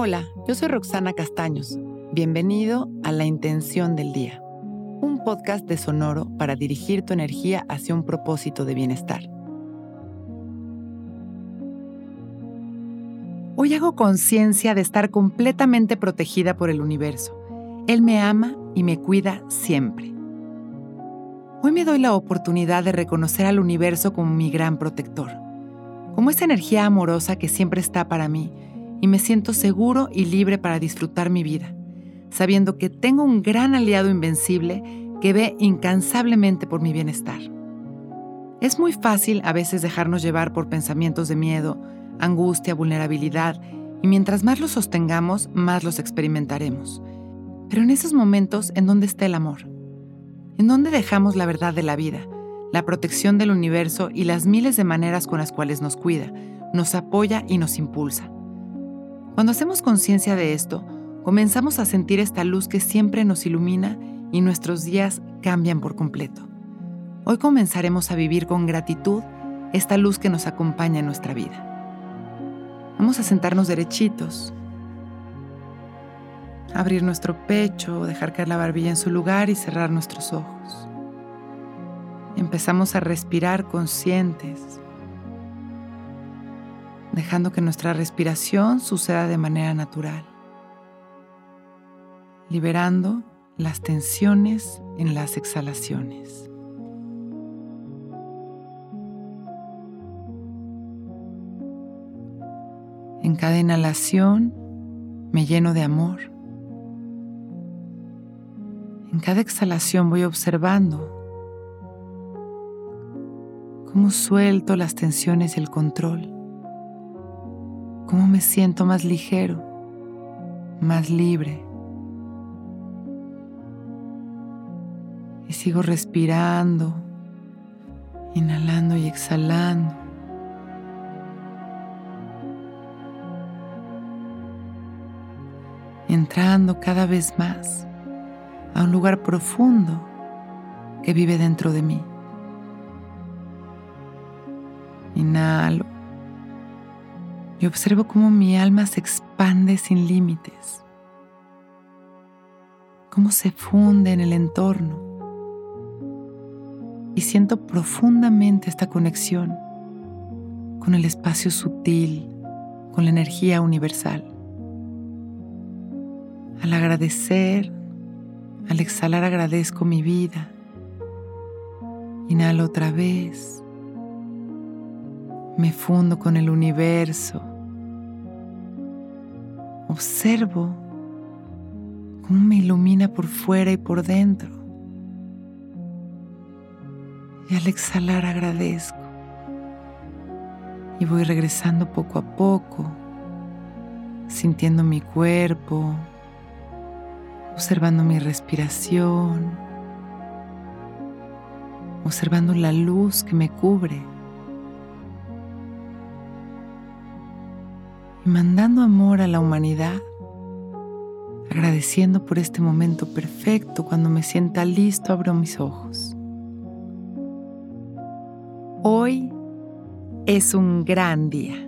Hola, yo soy Roxana Castaños. Bienvenido a La Intención del Día, un podcast de Sonoro para dirigir tu energía hacia un propósito de bienestar. Hoy hago conciencia de estar completamente protegida por el universo. Él me ama y me cuida siempre. Hoy me doy la oportunidad de reconocer al universo como mi gran protector, como esa energía amorosa que siempre está para mí y me siento seguro y libre para disfrutar mi vida, sabiendo que tengo un gran aliado invencible que ve incansablemente por mi bienestar. Es muy fácil a veces dejarnos llevar por pensamientos de miedo, angustia, vulnerabilidad, y mientras más los sostengamos, más los experimentaremos. Pero en esos momentos, ¿en dónde está el amor? ¿En dónde dejamos la verdad de la vida, la protección del universo y las miles de maneras con las cuales nos cuida, nos apoya y nos impulsa? Cuando hacemos conciencia de esto, comenzamos a sentir esta luz que siempre nos ilumina y nuestros días cambian por completo. Hoy comenzaremos a vivir con gratitud esta luz que nos acompaña en nuestra vida. Vamos a sentarnos derechitos, abrir nuestro pecho, dejar caer la barbilla en su lugar y cerrar nuestros ojos. Empezamos a respirar conscientes, dejando que nuestra respiración suceda de manera natural, liberando las tensiones en las exhalaciones. En cada inhalación me lleno de amor. En cada exhalación voy observando cómo suelto las tensiones y el control, cómo me siento más ligero, más libre. Y sigo respirando, inhalando y exhalando. Entrando cada vez más a un lugar profundo que vive dentro de mí. Inhalo y observo cómo mi alma se expande sin límites, cómo se funde en el entorno y siento profundamente esta conexión con el espacio sutil, con la energía universal. Al agradecer, al exhalar agradezco mi vida. Inhalo otra vez. Me fundo con el universo. Observo cómo me ilumina por fuera y por dentro. Y al exhalar agradezco. Y voy regresando poco a poco, sintiendo mi cuerpo, observando mi respiración, observando la luz que me cubre mandando amor a la humanidad, agradeciendo por este momento perfecto cuando me sienta listo abro mis ojos. Hoy es un gran día.